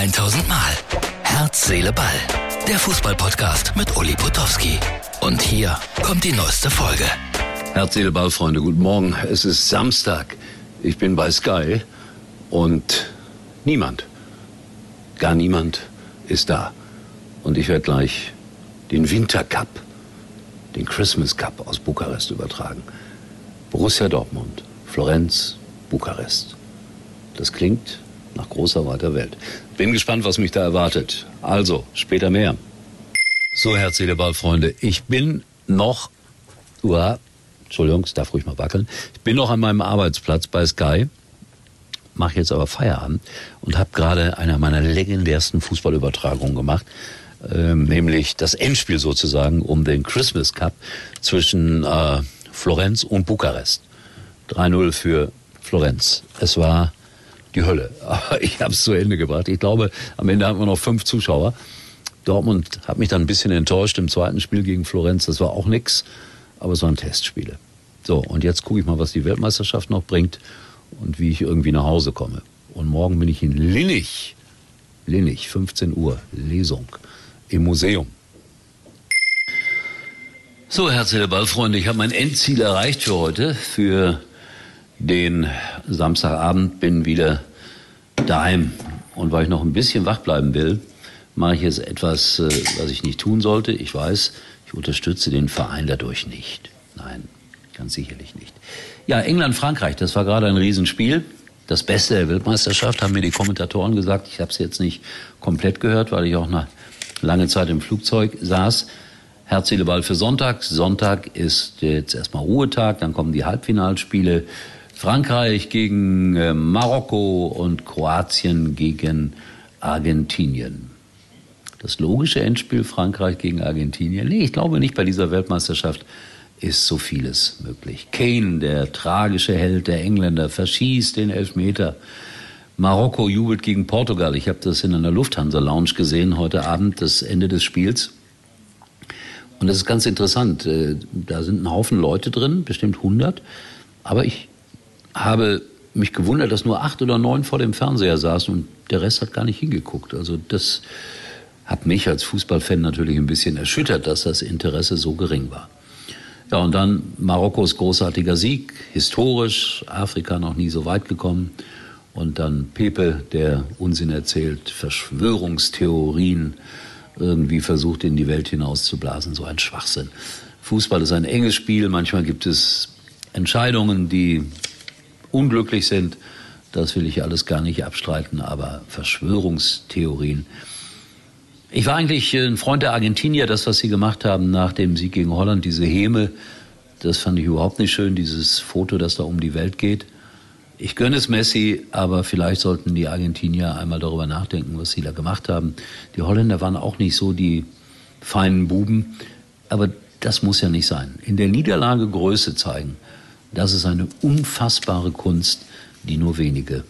1000 Mal. Herz, Seele, Ball. Der Fußballpodcast mit Uli Potowski. Und hier kommt die neueste Folge. Herz, Seele, Ball, Freunde, guten Morgen. Es ist Samstag. Ich bin bei Sky und niemand, gar niemand ist da. Und ich werde gleich den Wintercup, den Christmas Cup aus Bukarest übertragen. Borussia Dortmund, Florenz, Bukarest. Das klingt nach großer weiter Welt. Bin gespannt, was mich da erwartet. Also, später mehr. So, Herz, Seele, Ball, Freunde. Ich bin noch, uah, Entschuldigung, es darf ruhig mal wackeln. Ich bin noch an meinem Arbeitsplatz bei Sky, mache jetzt aber Feierabend und habe gerade eine meiner legendärsten Fußballübertragungen gemacht, äh, nämlich das Endspiel sozusagen um den Christmas Cup zwischen äh, Florenz und Bukarest. 3-0 für Florenz. Es war die Hölle. Aber ich habe es zu Ende gebracht. Ich glaube, am Ende hatten wir noch fünf Zuschauer. Dortmund hat mich dann ein bisschen enttäuscht im zweiten Spiel gegen Florenz. Das war auch nix, aber es waren Testspiele. So, und jetzt gucke ich mal, was die Weltmeisterschaft noch bringt und wie ich irgendwie nach Hause komme. Und morgen bin ich in Linnig. Linnig, 15 Uhr, Lesung im Museum. So, herzliche Ballfreunde, ich habe mein Endziel erreicht für heute, für den Samstagabend, bin wieder daheim. Und weil ich noch ein bisschen wach bleiben will, mache ich jetzt etwas, äh, was ich nicht tun sollte. Ich weiß, ich unterstütze den Verein dadurch nicht. Nein, ganz sicherlich nicht. Ja, England, Frankreich, das war gerade ein Riesenspiel. Das Beste der Weltmeisterschaft, haben mir die Kommentatoren gesagt. Ich habe es jetzt nicht komplett gehört, weil ich auch eine lange Zeit im Flugzeug saß. Herz, Ball für Sonntag. Sonntag ist jetzt erstmal Ruhetag, dann kommen die Halbfinalspiele. Frankreich gegen äh, Marokko und Kroatien gegen Argentinien. Das logische Endspiel Frankreich gegen Argentinien. Nee, ich glaube nicht bei dieser Weltmeisterschaft ist so vieles möglich. Kane, der tragische Held der Engländer, verschießt den Elfmeter. Marokko jubelt gegen Portugal. Ich habe das in einer Lufthansa-Lounge gesehen heute Abend, das Ende des Spiels. Und das ist ganz interessant. Äh, da sind ein Haufen Leute drin, bestimmt 100. Aber ich habe mich gewundert, dass nur acht oder neun vor dem Fernseher saßen und der Rest hat gar nicht hingeguckt. Also das hat mich als Fußballfan natürlich ein bisschen erschüttert, dass das Interesse so gering war. Ja, und dann Marokkos großartiger Sieg, historisch, Afrika noch nie so weit gekommen. Und dann Pepe, der Unsinn erzählt, Verschwörungstheorien irgendwie versucht in die Welt hinauszublasen, so ein Schwachsinn. Fußball ist ein enges Spiel, manchmal gibt es Entscheidungen, die unglücklich sind, das will ich alles gar nicht abstreiten, aber Verschwörungstheorien. Ich war eigentlich ein Freund der Argentinier, das, was sie gemacht haben nach dem Sieg gegen Holland, diese Häme, das fand ich überhaupt nicht schön, dieses Foto, das da um die Welt geht. Ich gönne es Messi, aber vielleicht sollten die Argentinier einmal darüber nachdenken, was sie da gemacht haben. Die Holländer waren auch nicht so die feinen Buben, aber das muss ja nicht sein. In der Niederlage Größe zeigen. Das ist eine unfassbare Kunst, die nur wenige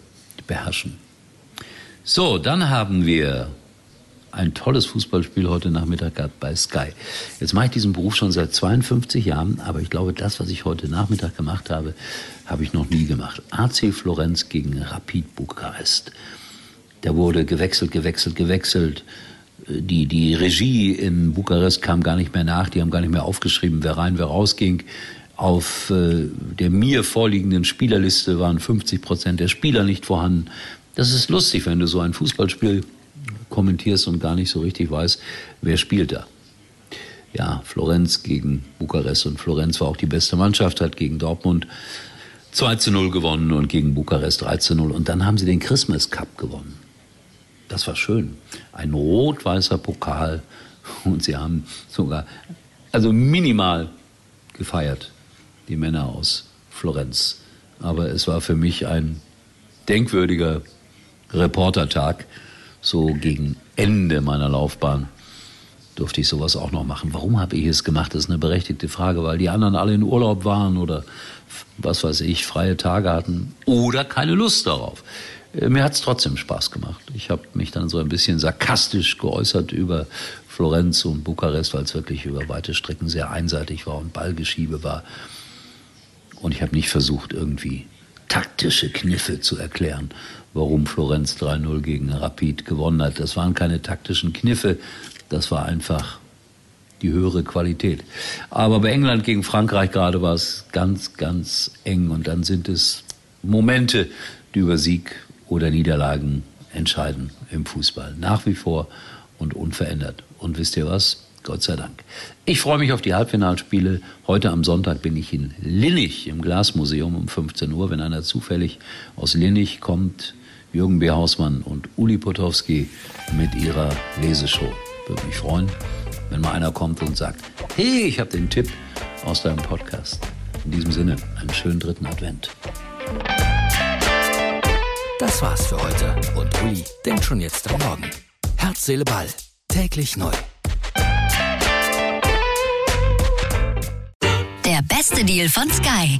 beherrschen. So, dann haben wir ein tolles Fußballspiel heute Nachmittag gehabt bei Sky. Jetzt mache ich diesen Beruf schon seit 52 Jahren, aber ich glaube, das, was ich heute Nachmittag gemacht habe, habe ich noch nie gemacht. AC Florenz gegen Rapid Bukarest. Da wurde gewechselt, gewechselt, gewechselt. Die, die Regie in Bukarest kam gar nicht mehr nach, die haben gar nicht mehr aufgeschrieben, wer rein, wer rausging. Auf äh, der mir vorliegenden Spielerliste waren 50 Prozent der Spieler nicht vorhanden. Das ist lustig, wenn du so ein Fußballspiel kommentierst und gar nicht so richtig weißt, wer spielt da. Ja, Florenz gegen Bukarest und Florenz war auch die beste Mannschaft, hat gegen Dortmund 2 zu 0 gewonnen und gegen Bukarest 3 zu 0. Und dann haben sie den Christmas Cup gewonnen. Das war schön. Ein rot-weißer Pokal und sie haben sogar, also minimal gefeiert die Männer aus Florenz. Aber es war für mich ein denkwürdiger Reportertag. So gegen Ende meiner Laufbahn durfte ich sowas auch noch machen. Warum habe ich es gemacht? Das ist eine berechtigte Frage, weil die anderen alle in Urlaub waren oder was weiß ich, freie Tage hatten oder keine Lust darauf. Äh, mir hat es trotzdem Spaß gemacht. Ich habe mich dann so ein bisschen sarkastisch geäußert über Florenz und Bukarest, weil es wirklich über weite Strecken sehr einseitig war und Ballgeschiebe war. Und ich habe nicht versucht, irgendwie taktische Kniffe zu erklären, warum Florenz 3-0 gegen Rapid gewonnen hat. Das waren keine taktischen Kniffe, das war einfach die höhere Qualität. Aber bei England gegen Frankreich gerade war es ganz, ganz eng und dann sind es Momente, die über Sieg oder Niederlagen entscheiden im Fußball. Nach wie vor und unverändert. Und wisst ihr was? Gott sei Dank. Ich freue mich auf die Halbfinalspiele. Heute am Sonntag bin ich in Linnig im Glasmuseum um 15 Uhr. Wenn einer zufällig aus Linnig kommt, Jürgen B. Hausmann und Uli Potowski mit ihrer Leseshow. Würde mich freuen, wenn mal einer kommt und sagt, hey, ich habe den Tipp aus deinem Podcast. In diesem Sinne, einen schönen dritten Advent. Das war's für heute und Uli denkt schon jetzt am Morgen. Herz, Seele, Ball. Täglich neu. Beste Deal von Sky.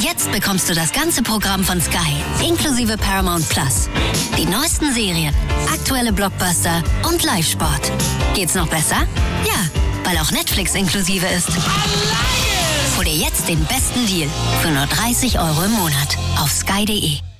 Jetzt bekommst du das ganze Programm von Sky, inklusive Paramount Plus. Die neuesten Serien, aktuelle Blockbuster und Live-Sport. Geht's noch besser? Ja, weil auch Netflix inklusive ist. Hol dir jetzt den besten Deal für nur 30 Euro im Monat auf sky.de.